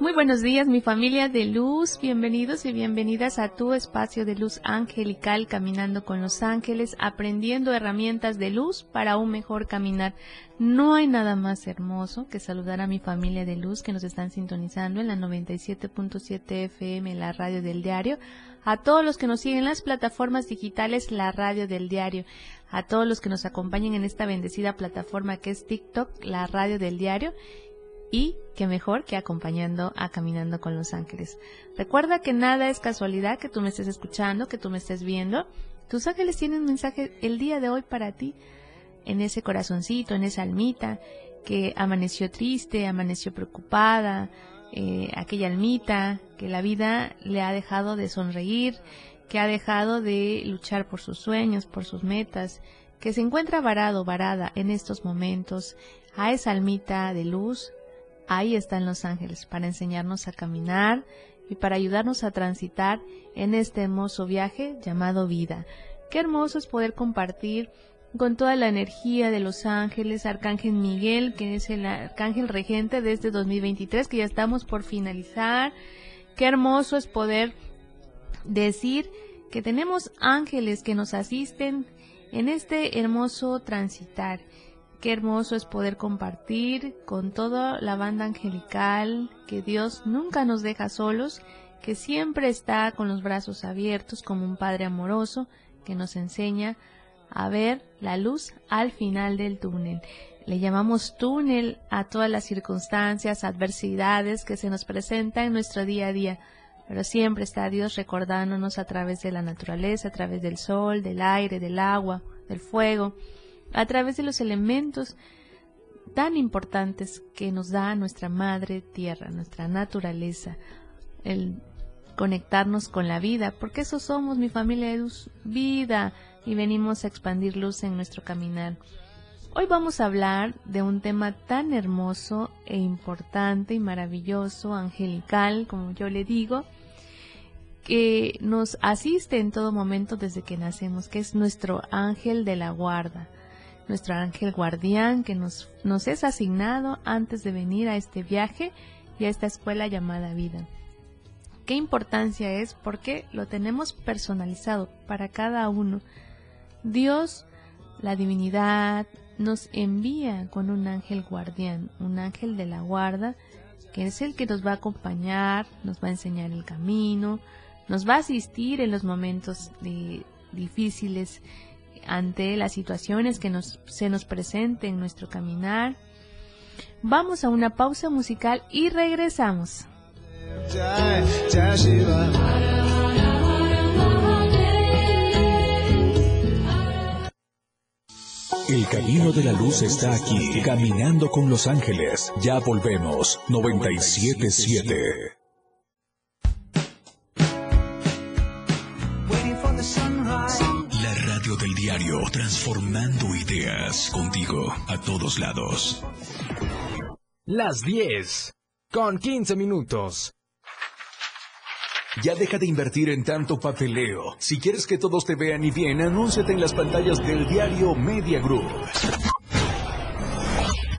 Muy buenos días mi familia de luz, bienvenidos y bienvenidas a tu espacio de luz angelical caminando con los ángeles, aprendiendo herramientas de luz para un mejor caminar. No hay nada más hermoso que saludar a mi familia de luz que nos están sintonizando en la 97.7 FM, la radio del diario, a todos los que nos siguen en las plataformas digitales, la radio del diario, a todos los que nos acompañan en esta bendecida plataforma que es TikTok, la radio del diario y qué mejor que acompañando a Caminando con los Ángeles. Recuerda que nada es casualidad que tú me estés escuchando, que tú me estés viendo. Tus ángeles tienen un mensaje el día de hoy para ti, en ese corazoncito, en esa almita que amaneció triste, amaneció preocupada, eh, aquella almita que la vida le ha dejado de sonreír, que ha dejado de luchar por sus sueños, por sus metas, que se encuentra varado, varada en estos momentos, a esa almita de luz, Ahí están los ángeles para enseñarnos a caminar y para ayudarnos a transitar en este hermoso viaje llamado vida. Qué hermoso es poder compartir con toda la energía de los ángeles, Arcángel Miguel, que es el Arcángel regente de este 2023, que ya estamos por finalizar. Qué hermoso es poder decir que tenemos ángeles que nos asisten en este hermoso transitar Qué hermoso es poder compartir con toda la banda angelical, que Dios nunca nos deja solos, que siempre está con los brazos abiertos como un Padre amoroso que nos enseña a ver la luz al final del túnel. Le llamamos túnel a todas las circunstancias, adversidades que se nos presentan en nuestro día a día, pero siempre está Dios recordándonos a través de la naturaleza, a través del sol, del aire, del agua, del fuego, a través de los elementos tan importantes que nos da nuestra madre tierra, nuestra naturaleza, el conectarnos con la vida, porque eso somos mi familia luz, vida, y venimos a expandir luz en nuestro caminar. Hoy vamos a hablar de un tema tan hermoso e importante y maravilloso, angelical, como yo le digo, que nos asiste en todo momento desde que nacemos, que es nuestro ángel de la guarda nuestro ángel guardián que nos, nos es asignado antes de venir a este viaje y a esta escuela llamada vida. ¿Qué importancia es? Porque lo tenemos personalizado para cada uno. Dios, la divinidad, nos envía con un ángel guardián, un ángel de la guarda, que es el que nos va a acompañar, nos va a enseñar el camino, nos va a asistir en los momentos de, difíciles ante las situaciones que nos, se nos presenten en nuestro caminar. Vamos a una pausa musical y regresamos. El camino de la luz está aquí, caminando con los ángeles. Ya volvemos, 977. Transformando ideas contigo a todos lados. Las 10, con 15 minutos. Ya deja de invertir en tanto papeleo. Si quieres que todos te vean y bien, anúnciate en las pantallas del diario Media Group.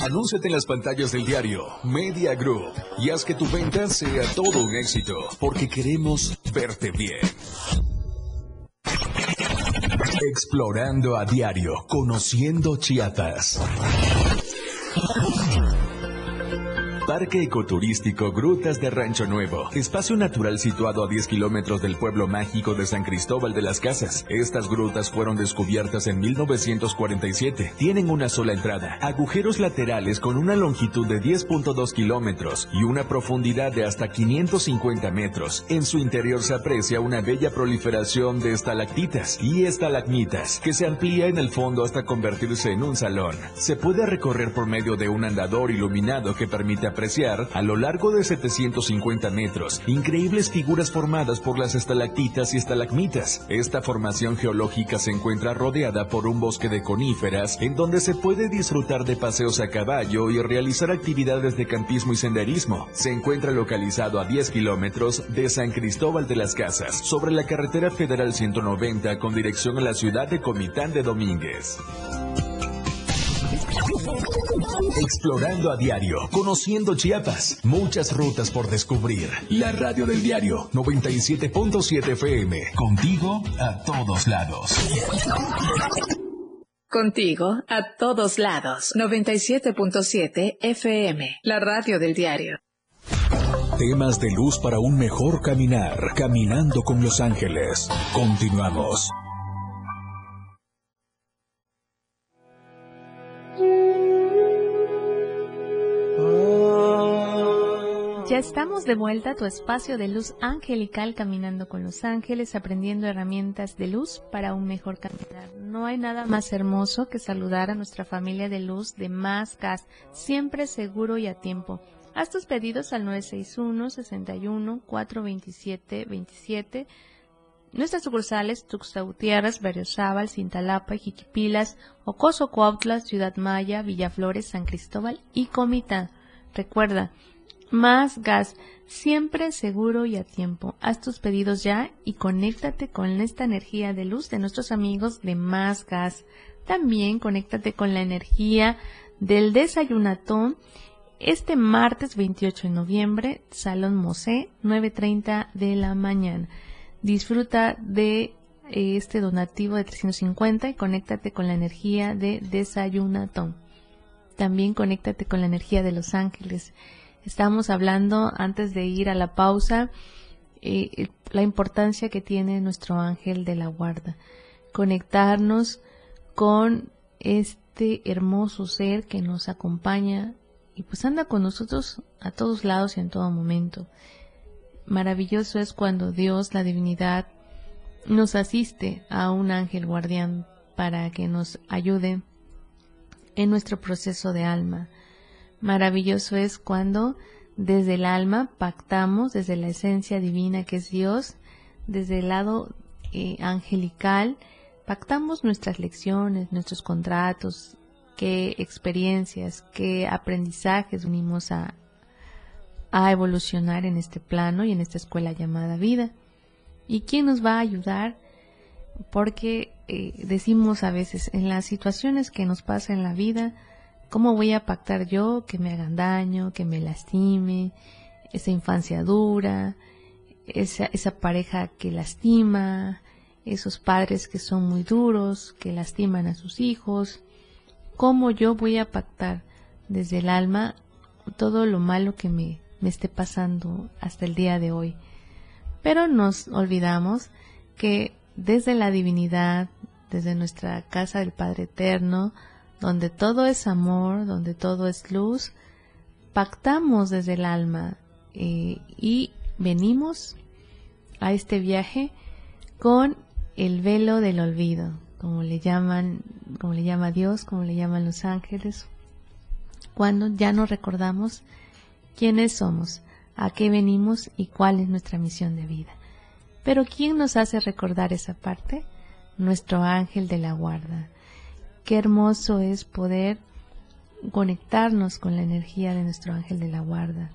Anúnciate en las pantallas del diario Media Group y haz que tu venta sea todo un éxito, porque queremos verte bien. Explorando a diario, conociendo Chiapas. Parque Ecoturístico Grutas de Rancho Nuevo. Espacio natural situado a 10 kilómetros del pueblo mágico de San Cristóbal de las Casas. Estas grutas fueron descubiertas en 1947. Tienen una sola entrada, agujeros laterales con una longitud de 10.2 kilómetros y una profundidad de hasta 550 metros. En su interior se aprecia una bella proliferación de estalactitas y estalagmitas que se amplía en el fondo hasta convertirse en un salón. Se puede recorrer por medio de un andador iluminado que permite apreciar a lo largo de 750 metros increíbles figuras formadas por las estalactitas y estalagmitas. Esta formación geológica se encuentra rodeada por un bosque de coníferas en donde se puede disfrutar de paseos a caballo y realizar actividades de campismo y senderismo. Se encuentra localizado a 10 kilómetros de San Cristóbal de las Casas, sobre la carretera federal 190 con dirección a la ciudad de Comitán de Domínguez. Explorando a diario, conociendo Chiapas, muchas rutas por descubrir. La radio del diario 97.7 FM, contigo a todos lados. Contigo a todos lados 97.7 FM, la radio del diario. Temas de luz para un mejor caminar, caminando con los ángeles. Continuamos. Ya estamos de vuelta a tu espacio de luz angelical caminando con los ángeles, aprendiendo herramientas de luz para un mejor caminar. No hay nada más hermoso que saludar a nuestra familia de luz de Más Gas, siempre seguro y a tiempo. Haz tus pedidos al 961 61 427 27 Nuestras sucursales Tuxtla Gutiérrez, Berriozábal, Cintalapa, Jiquipilas, Ocoso Cuautla, Ciudad Maya, Villaflores, San Cristóbal y Comitán. Recuerda, más gas, siempre seguro y a tiempo. Haz tus pedidos ya y conéctate con esta energía de luz de nuestros amigos de Más Gas. También conéctate con la energía del desayunatón este martes 28 de noviembre, Salón Mosé, 9.30 de la mañana. Disfruta de eh, este donativo de 350 y conéctate con la energía de desayunatón. También conéctate con la energía de los ángeles. Estamos hablando antes de ir a la pausa eh, la importancia que tiene nuestro ángel de la guarda. Conectarnos con este hermoso ser que nos acompaña y pues anda con nosotros a todos lados y en todo momento. Maravilloso es cuando Dios, la divinidad, nos asiste a un ángel guardián para que nos ayude en nuestro proceso de alma. Maravilloso es cuando desde el alma pactamos, desde la esencia divina que es Dios, desde el lado eh, angelical, pactamos nuestras lecciones, nuestros contratos, qué experiencias, qué aprendizajes unimos a, a evolucionar en este plano y en esta escuela llamada vida. ¿Y quién nos va a ayudar? Porque eh, decimos a veces, en las situaciones que nos pasa en la vida, ¿cómo voy a pactar yo que me hagan daño, que me lastime, esa infancia dura, esa, esa pareja que lastima, esos padres que son muy duros, que lastiman a sus hijos? ¿Cómo yo voy a pactar desde el alma todo lo malo que me, me esté pasando hasta el día de hoy? Pero nos olvidamos que desde la divinidad, desde nuestra casa del Padre Eterno, donde todo es amor, donde todo es luz, pactamos desde el alma eh, y venimos a este viaje con el velo del olvido, como le llaman, como le llama Dios, como le llaman los ángeles, cuando ya no recordamos quiénes somos, a qué venimos y cuál es nuestra misión de vida. Pero ¿quién nos hace recordar esa parte? Nuestro ángel de la guarda. Qué hermoso es poder conectarnos con la energía de nuestro ángel de la guarda.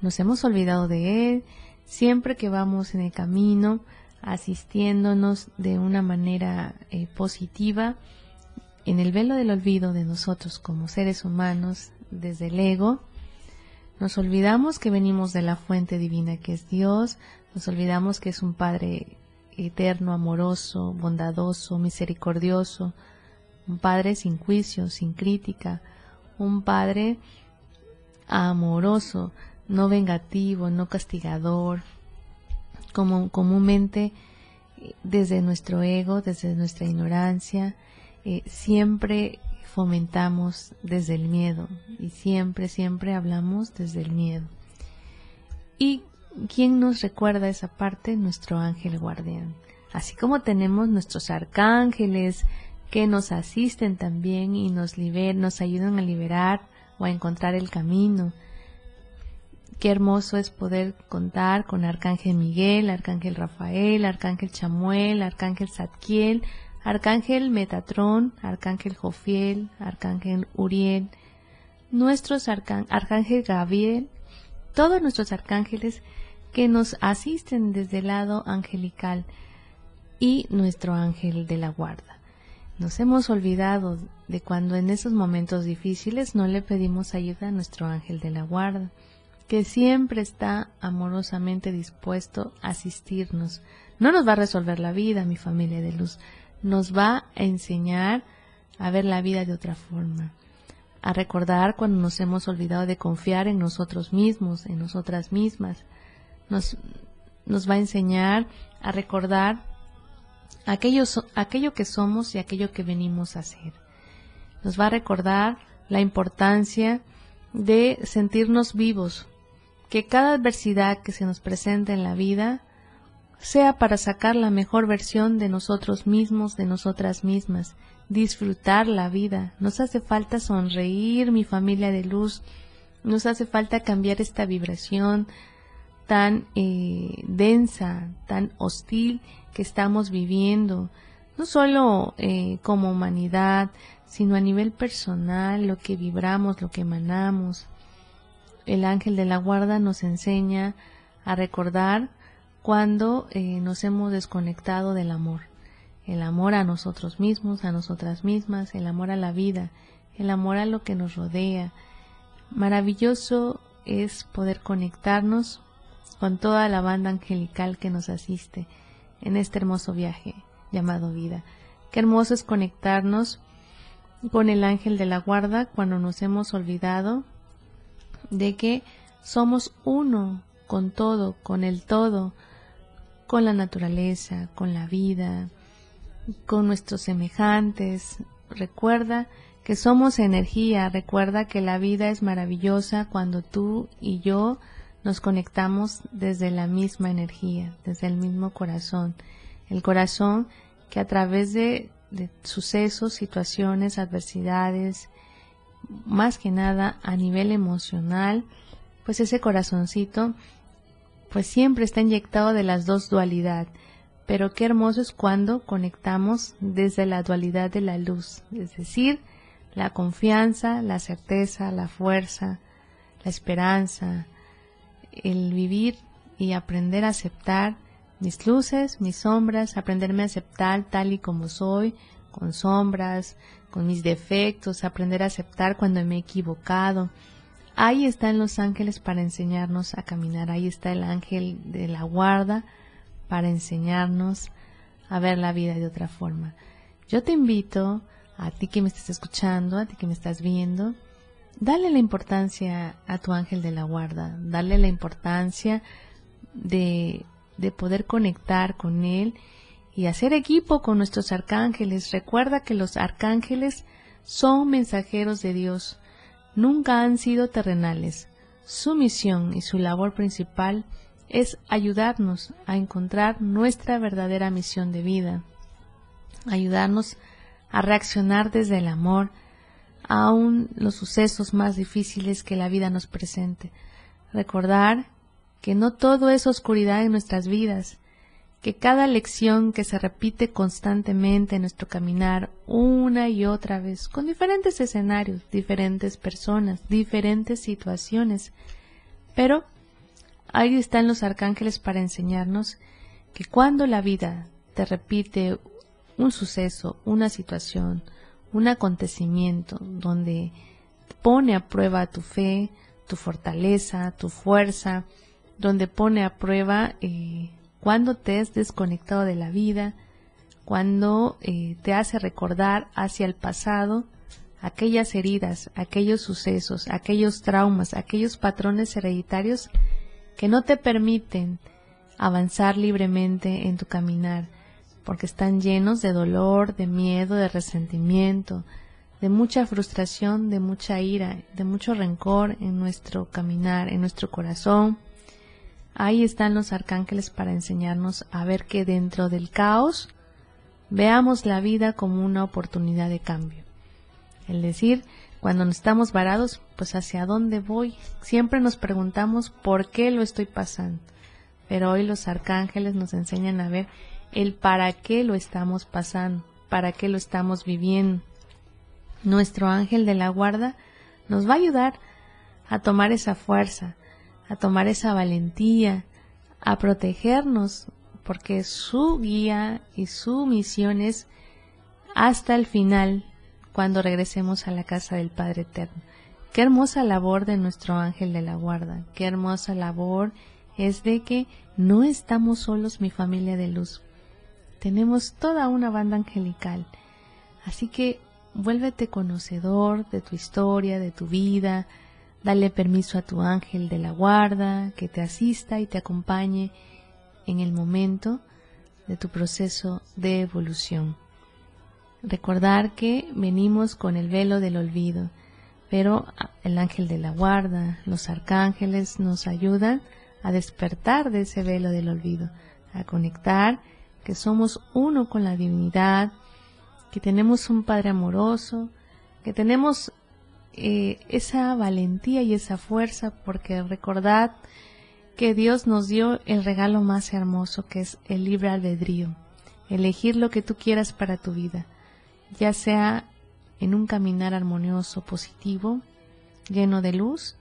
Nos hemos olvidado de él siempre que vamos en el camino, asistiéndonos de una manera eh, positiva en el velo del olvido de nosotros como seres humanos desde el ego. Nos olvidamos que venimos de la fuente divina que es Dios, nos olvidamos que es un Padre eterno, amoroso, bondadoso, misericordioso, un Padre sin juicio, sin crítica, un Padre amoroso, no vengativo, no castigador, como comúnmente desde nuestro ego, desde nuestra ignorancia, eh, siempre fomentamos desde el miedo y siempre, siempre hablamos desde el miedo. ¿Y quién nos recuerda esa parte? Nuestro ángel guardián. Así como tenemos nuestros arcángeles que nos asisten también y nos, liber nos ayudan a liberar o a encontrar el camino. Qué hermoso es poder contar con Arcángel Miguel, Arcángel Rafael, Arcángel Chamuel, Arcángel Zadkiel, Arcángel Metatrón, Arcángel Jofiel, Arcángel Uriel, nuestros Arcángel Gabriel, todos nuestros arcángeles que nos asisten desde el lado angelical y nuestro ángel de la guarda. Nos hemos olvidado de cuando en esos momentos difíciles no le pedimos ayuda a nuestro ángel de la guarda, que siempre está amorosamente dispuesto a asistirnos. No nos va a resolver la vida, mi familia de luz, nos va a enseñar a ver la vida de otra forma, a recordar cuando nos hemos olvidado de confiar en nosotros mismos, en nosotras mismas. Nos, nos va a enseñar a recordar aquello, aquello que somos y aquello que venimos a hacer. Nos va a recordar la importancia de sentirnos vivos, que cada adversidad que se nos presenta en la vida sea para sacar la mejor versión de nosotros mismos, de nosotras mismas, disfrutar la vida. Nos hace falta sonreír, mi familia de luz, nos hace falta cambiar esta vibración tan eh, densa, tan hostil que estamos viviendo, no solo eh, como humanidad, sino a nivel personal, lo que vibramos, lo que emanamos. El ángel de la guarda nos enseña a recordar cuando eh, nos hemos desconectado del amor. El amor a nosotros mismos, a nosotras mismas, el amor a la vida, el amor a lo que nos rodea. Maravilloso es poder conectarnos con toda la banda angelical que nos asiste en este hermoso viaje llamado vida. Qué hermoso es conectarnos con el ángel de la guarda cuando nos hemos olvidado de que somos uno con todo, con el todo, con la naturaleza, con la vida, con nuestros semejantes. Recuerda que somos energía, recuerda que la vida es maravillosa cuando tú y yo nos conectamos desde la misma energía, desde el mismo corazón. El corazón que a través de, sucesos, situaciones, adversidades, más que nada a nivel emocional, pues ese corazoncito pues siempre está inyectado de las dos dualidad. Pero qué hermoso es cuando conectamos desde la dualidad de la luz, es decir, la confianza, la certeza, la fuerza, la esperanza, el vivir y aprender a aceptar mis luces, mis sombras, aprenderme a aceptar tal y como soy, con sombras, con mis defectos, aprender a aceptar cuando me he equivocado, Ahí están los ángeles para enseñarnos a caminar. Ahí está el ángel de la guarda para enseñarnos a ver la vida de otra forma. Yo te invito a ti que me estás escuchando, a ti que me estás viendo, dale la importancia a tu ángel de la guarda, dale la importancia de, de poder conectar con él y hacer equipo con nuestros arcángeles. Recuerda que los arcángeles son mensajeros de Dios nunca han sido terrenales. Su misión y su labor principal es ayudarnos a encontrar nuestra verdadera misión de vida, ayudarnos a reaccionar desde el amor aun los sucesos más difíciles que la vida nos presente. Recordar que no todo es oscuridad en nuestras vidas, que cada lección que se repite constantemente en nuestro caminar una y otra vez, con diferentes escenarios, diferentes personas, diferentes situaciones, pero ahí están los arcángeles para enseñarnos que cuando la vida te repite un suceso, una situación, un acontecimiento donde pone a prueba tu fe, tu fortaleza, tu fuerza, donde pone a prueba eh, cuando te has desconectado de la vida, cuando eh, te hace recordar hacia el pasado aquellas heridas, aquellos sucesos, aquellos traumas, aquellos patrones hereditarios que no te permiten avanzar libremente en tu caminar, porque están llenos de dolor, de miedo, de resentimiento, de mucha frustración, de mucha ira, de mucho rencor en nuestro caminar, en nuestro corazón. Ahí están los arcángeles para enseñarnos a ver que dentro del caos veamos la vida como una oportunidad de cambio. Es decir, cuando estamos varados, pues hacia dónde voy. Siempre nos preguntamos por qué lo estoy pasando. Pero hoy los arcángeles nos enseñan a ver el para qué lo estamos pasando, para qué lo estamos viviendo. Nuestro ángel de la guarda nos va a ayudar a tomar esa fuerza, a tomar esa valentía, a protegernos, porque su guía y su misión es hasta el final cuando regresemos a la casa del Padre Eterno. Qué hermosa labor de nuestro ángel de la guarda, qué hermosa labor es de que no estamos solos mi familia de luz. Tenemos toda una banda angelical. Así que vuélvete conocedor de tu historia, de tu vida, dale permiso a tu ángel de la guarda que te asista y te acompañe en el momento de tu proceso de evolución. Recordar que venimos con el velo del olvido, pero el ángel de la guarda, los arcángeles nos ayudan a despertar de ese velo del olvido, a conectar que somos uno con la divinidad, que tenemos un Padre amoroso, que tenemos eh, esa valentía y esa fuerza, porque recordad que Dios nos dio el regalo más hermoso, que es el libre albedrío, elegir lo que tú quieras para tu vida ya sea en un caminar armonioso, positivo, lleno de luz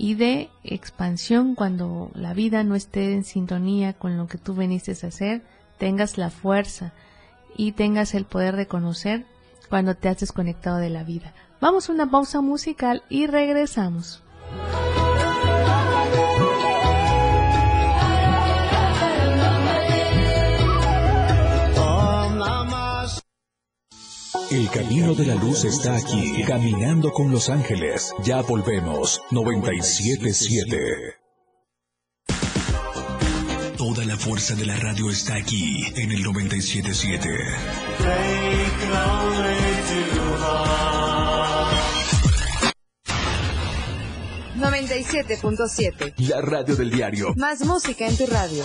y de expansión cuando la vida no esté en sintonía con lo que tú veniste a hacer, tengas la fuerza y tengas el poder de conocer cuando te has desconectado de la vida. Vamos a una pausa musical y regresamos. El camino de la luz está aquí, caminando con los ángeles. Ya volvemos, 977. Toda la fuerza de la radio está aquí, en el 977. 97.7. La radio del diario. Más música en tu radio.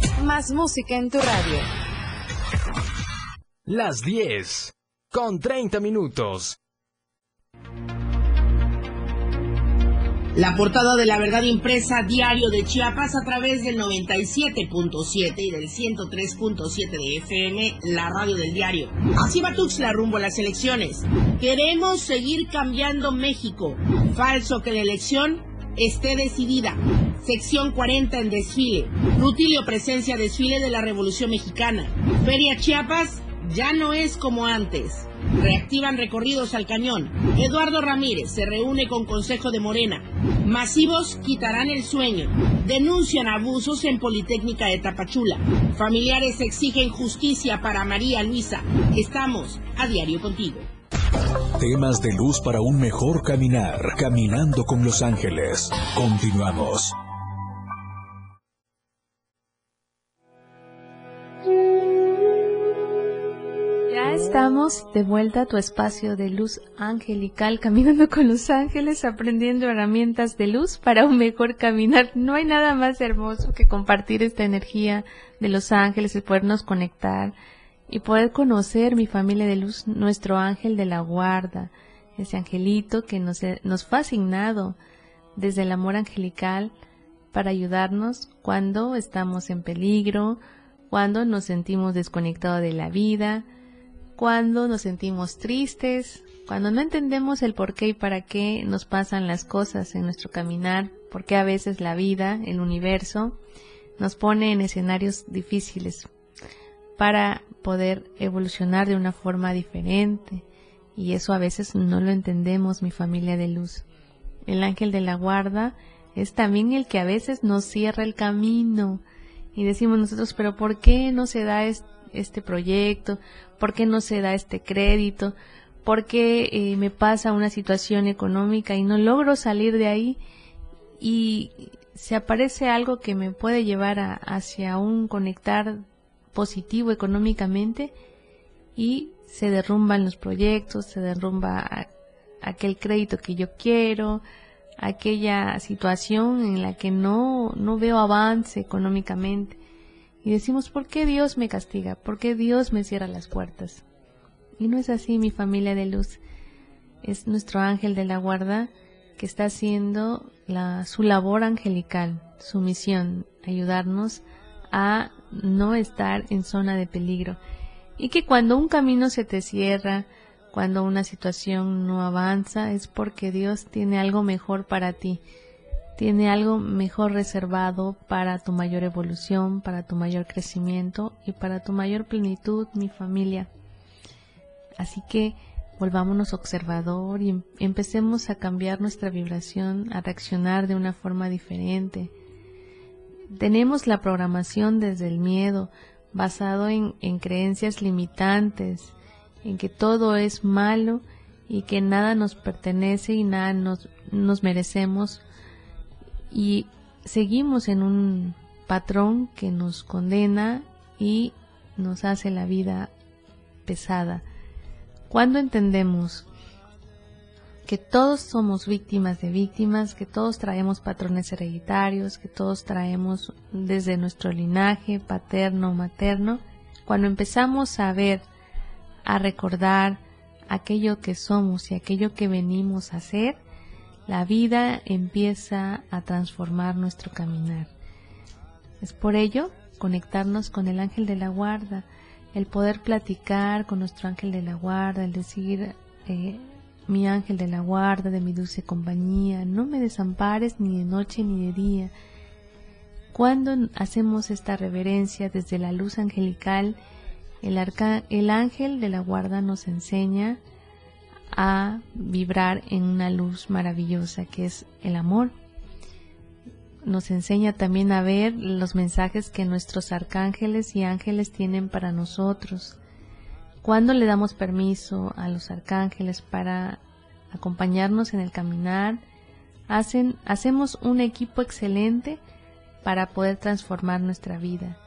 Más música en tu radio. Las 10 con 30 minutos. La portada de la verdad impresa diario de Chiapas a través del 97.7 y del 103.7 de FM, la radio del diario. Así va Tuxtla rumbo a las elecciones. Queremos seguir cambiando México. Falso que la elección esté decidida. Sección 40 en desfile. Rutilio presencia desfile de la Revolución Mexicana. Feria Chiapas ya no es como antes. Reactivan recorridos al cañón. Eduardo Ramírez se reúne con Consejo de Morena. Masivos quitarán el sueño. Denuncian abusos en Politécnica de Tapachula. Familiares exigen justicia para María Luisa. Estamos a diario contigo. Temas de luz para un mejor caminar. Caminando con los ángeles. Continuamos. Ya estamos de vuelta a tu espacio de luz angelical, caminando con los ángeles, aprendiendo herramientas de luz para un mejor caminar. No hay nada más hermoso que compartir esta energía de los ángeles, y podernos conectar y poder conocer mi familia de luz, nuestro ángel de la guarda, ese angelito que nos, nos fue asignado desde el amor angelical para ayudarnos cuando estamos en peligro, cuando nos sentimos desconectados de la vida, cuando nos sentimos tristes, cuando no entendemos el por qué y para qué nos pasan las cosas en nuestro caminar, porque a veces la vida, el universo, nos pone en escenarios difíciles. Para poder evolucionar de una forma diferente. Y eso a veces no lo entendemos, mi familia de luz. El ángel de la guarda es también el que a veces nos cierra el camino. Y decimos nosotros, pero ¿por qué no se da este proyecto? ¿Por qué no se da este crédito? ¿Por qué eh, me pasa una situación económica y no logro salir de ahí? Y se aparece algo que me puede llevar hacia un conectar positivo económicamente y se derrumban los proyectos, se derrumba aquel crédito que yo quiero, aquella situación en la que no, no veo avance económicamente. Y decimos, ¿por qué Dios me castiga? ¿Por qué Dios me cierra las puertas? Y no es así, mi familia de luz. Es nuestro ángel de la guarda que está haciendo su labor angelical, su misión, ayudarnos a no estar en zona de peligro. Y que cuando un camino se te cierra, cuando una situación no avanza, es porque Dios tiene algo mejor para ti. Tiene algo mejor reservado para tu mayor evolución, para tu mayor crecimiento y para tu mayor plenitud, mi familia. Así que volvámonos observador y em-, empecemos a cambiar nuestra vibración, a reaccionar de una forma diferente. Tenemos la programación desde el miedo, basado en, en creencias limitantes, en que todo es malo y que nada nos pertenece y nada nos, nos merecemos y seguimos en un patrón que nos condena y nos hace la vida pesada. Cuando entendemos que todos somos víctimas de víctimas, que todos traemos patrones hereditarios, que todos traemos desde nuestro linaje paterno o materno, cuando empezamos a ver a recordar aquello que somos y aquello que venimos a hacer, la vida empieza a transformar nuestro caminar. Es por ello conectarnos con el ángel de la guarda, el poder platicar con nuestro ángel de la guarda, el decir, eh, mi ángel de la guarda, de mi dulce compañía, no me desampares ni de noche ni de día. Cuando hacemos esta reverencia desde la luz angelical, el, el ángel de la guarda nos enseña a vibrar en una luz maravillosa que es el amor. Nos enseña también a ver los mensajes que nuestros arcángeles y ángeles tienen para nosotros. Cuando le damos permiso a los arcángeles para acompañarnos en el caminar, hacen, hacemos un equipo excelente para poder transformar nuestra vida.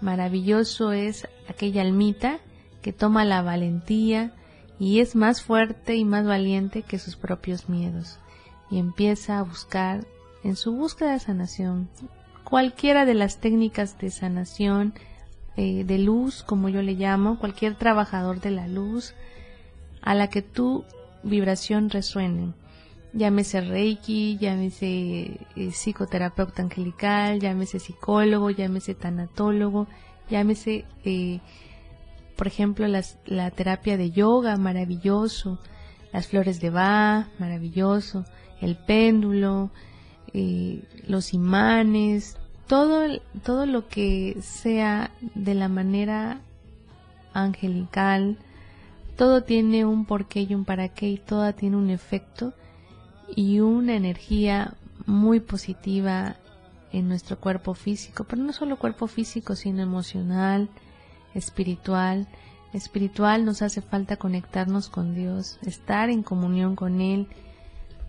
Maravilloso es aquella almita que toma la valentía y es más fuerte y más valiente que sus propios miedos y empieza a buscar en su búsqueda de sanación cualquiera de las técnicas de sanación eh, de luz, como yo le llamo, cualquier trabajador de la luz a la que tu vibración resuene. Llámese Reiki, llámese eh, psicoterapeuta angelical, llámese psicólogo, llámese tanatólogo, llámese, eh, por ejemplo, la terapia de yoga, maravilloso, las flores de Ba, maravilloso, el péndulo, eh, los imanes, todo, todo lo que sea de la manera angelical, todo tiene un porqué y un para qué y todo tiene un efecto y una energía muy positiva en nuestro cuerpo físico, pero no solo cuerpo físico, sino emocional, espiritual. Espiritual nos hace falta conectarnos con Dios, estar en comunión con Él.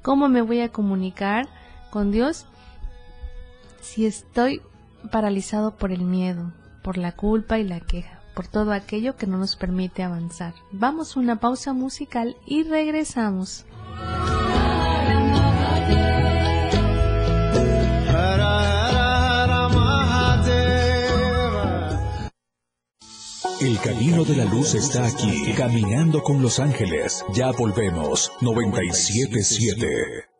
¿Cómo me voy a comunicar con Dios si estoy paralizado por el miedo, por la culpa y la queja, por todo aquello que no nos permite avanzar? Vamos a una pausa musical y regresamos. El camino de la luz está aquí, caminando con los ángeles. Ya volvemos, 977.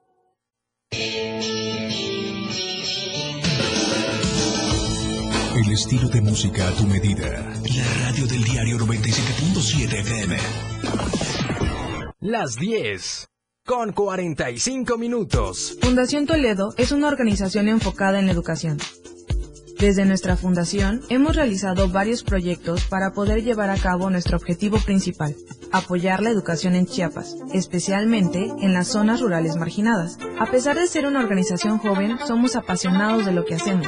El estilo de música a tu medida. La radio del diario 97.7 FM. Las 10 con 45 minutos. Fundación Toledo es una organización enfocada en la educación. Desde nuestra fundación hemos realizado varios proyectos para poder llevar a cabo nuestro objetivo principal, apoyar la educación en Chiapas, especialmente en las zonas rurales marginadas. A pesar de ser una organización joven, somos apasionados de lo que hacemos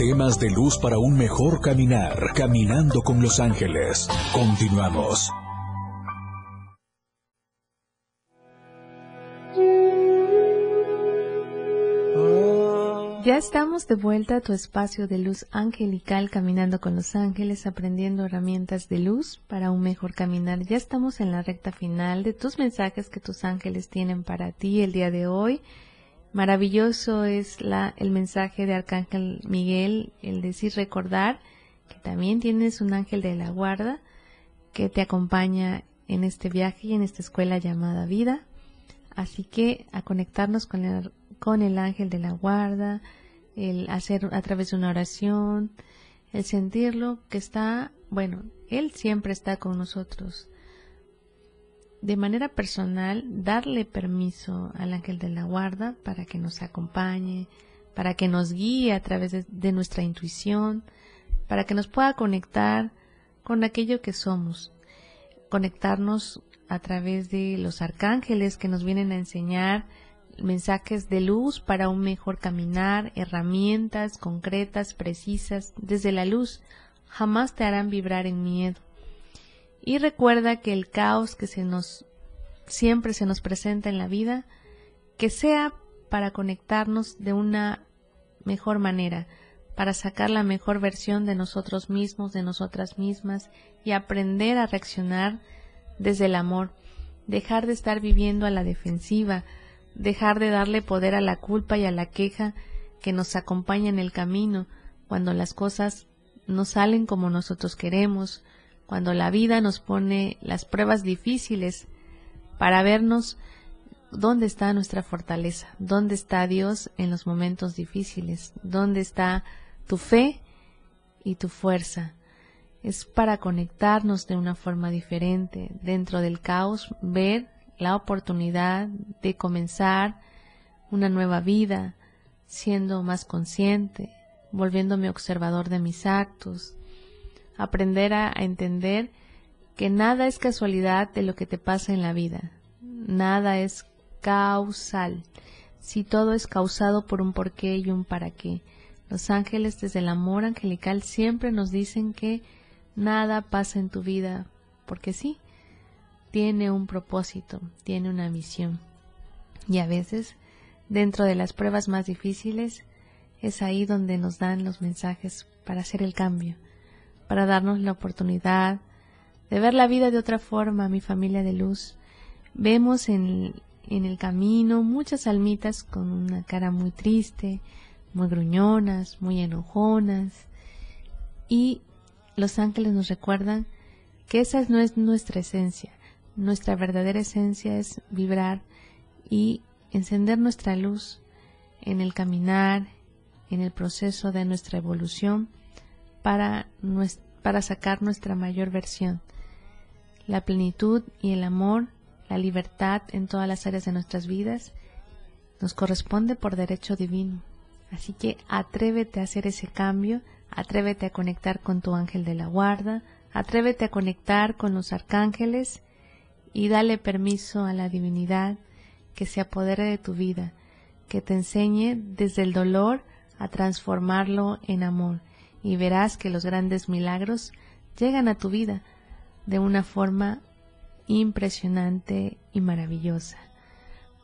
Temas de luz para un mejor caminar, caminando con los ángeles. Continuamos. Ya estamos de vuelta a tu espacio de luz angelical, caminando con los ángeles, aprendiendo herramientas de luz para un mejor caminar. Ya estamos en la recta final de tus mensajes que tus ángeles tienen para ti el día de hoy. Maravilloso es la, el mensaje de Arcángel Miguel, el decir recordar que también tienes un ángel de la guarda que te acompaña en este viaje y en esta escuela llamada vida. Así que a conectarnos con el con el ángel de la guarda, el hacer a través de una oración, el sentirlo que está, bueno, Él siempre está con nosotros. De manera personal, darle permiso al ángel de la guarda para que nos acompañe, para que nos guíe a través de, nuestra intuición, para que nos pueda conectar con aquello que somos, conectarnos a través de los arcángeles que nos vienen a enseñar mensajes de luz para un mejor caminar, herramientas concretas, precisas, desde la luz, jamás te harán vibrar en miedo. Y recuerda que el caos que se nos siempre se nos presenta en la vida, que sea para conectarnos de una mejor manera, para sacar la mejor versión de nosotros mismos, de nosotras mismas y aprender a reaccionar desde el amor, dejar de estar viviendo a la defensiva, dejar de darle poder a la culpa y a la queja que nos acompaña en el camino cuando las cosas no salen como nosotros queremos, cuando la vida nos pone las pruebas difíciles para vernos dónde está nuestra fortaleza, dónde está Dios en los momentos difíciles, dónde está tu fe y tu fuerza. Es para conectarnos de una forma diferente, dentro del caos, ver la oportunidad de comenzar una nueva vida, siendo más consciente, volviéndome observador de mis actos, aprender a, entender que nada es casualidad de lo que te pasa en la vida, nada es causal, si todo es causado por un porqué y un para qué. Los ángeles desde el amor angelical siempre nos dicen que nada pasa en tu vida porque sí, tiene un propósito, tiene una misión. Y a veces, dentro de las pruebas más difíciles, es ahí donde nos dan los mensajes para hacer el cambio, para darnos la oportunidad de ver la vida de otra forma, mi familia de luz. Vemos en, en el camino muchas almitas con una cara muy triste, muy gruñonas, muy enojonas, y los ángeles nos recuerdan que esa no es nuestra esencia, nuestra verdadera esencia es vibrar y encender nuestra luz en el caminar, en el proceso de nuestra evolución para, para sacar nuestra mayor versión. La plenitud y el amor, la libertad en todas las áreas de nuestras vidas nos corresponde por derecho divino. Así que atrévete a hacer ese cambio, atrévete a conectar con tu ángel de la guarda, atrévete a conectar con los arcángeles y dale permiso a la divinidad que se apodere de tu vida, que te enseñe desde el dolor a transformarlo en amor y verás que los grandes milagros llegan a tu vida de una forma impresionante y maravillosa.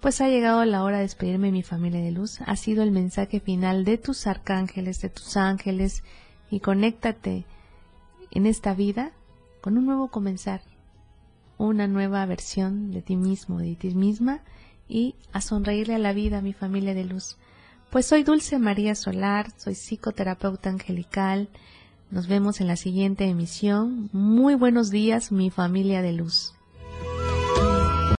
Pues ha llegado la hora de despedirme de mi familia de luz. Ha sido el mensaje final de tus arcángeles, de tus ángeles. Y conéctate en esta vida con un nuevo comenzar, una nueva versión de ti mismo, de ti misma y a sonreírle a la vida, mi familia de luz. Pues soy Dulce María Solar, soy psicoterapeuta angelical. Nos vemos en la siguiente emisión. Muy buenos días, mi familia de luz.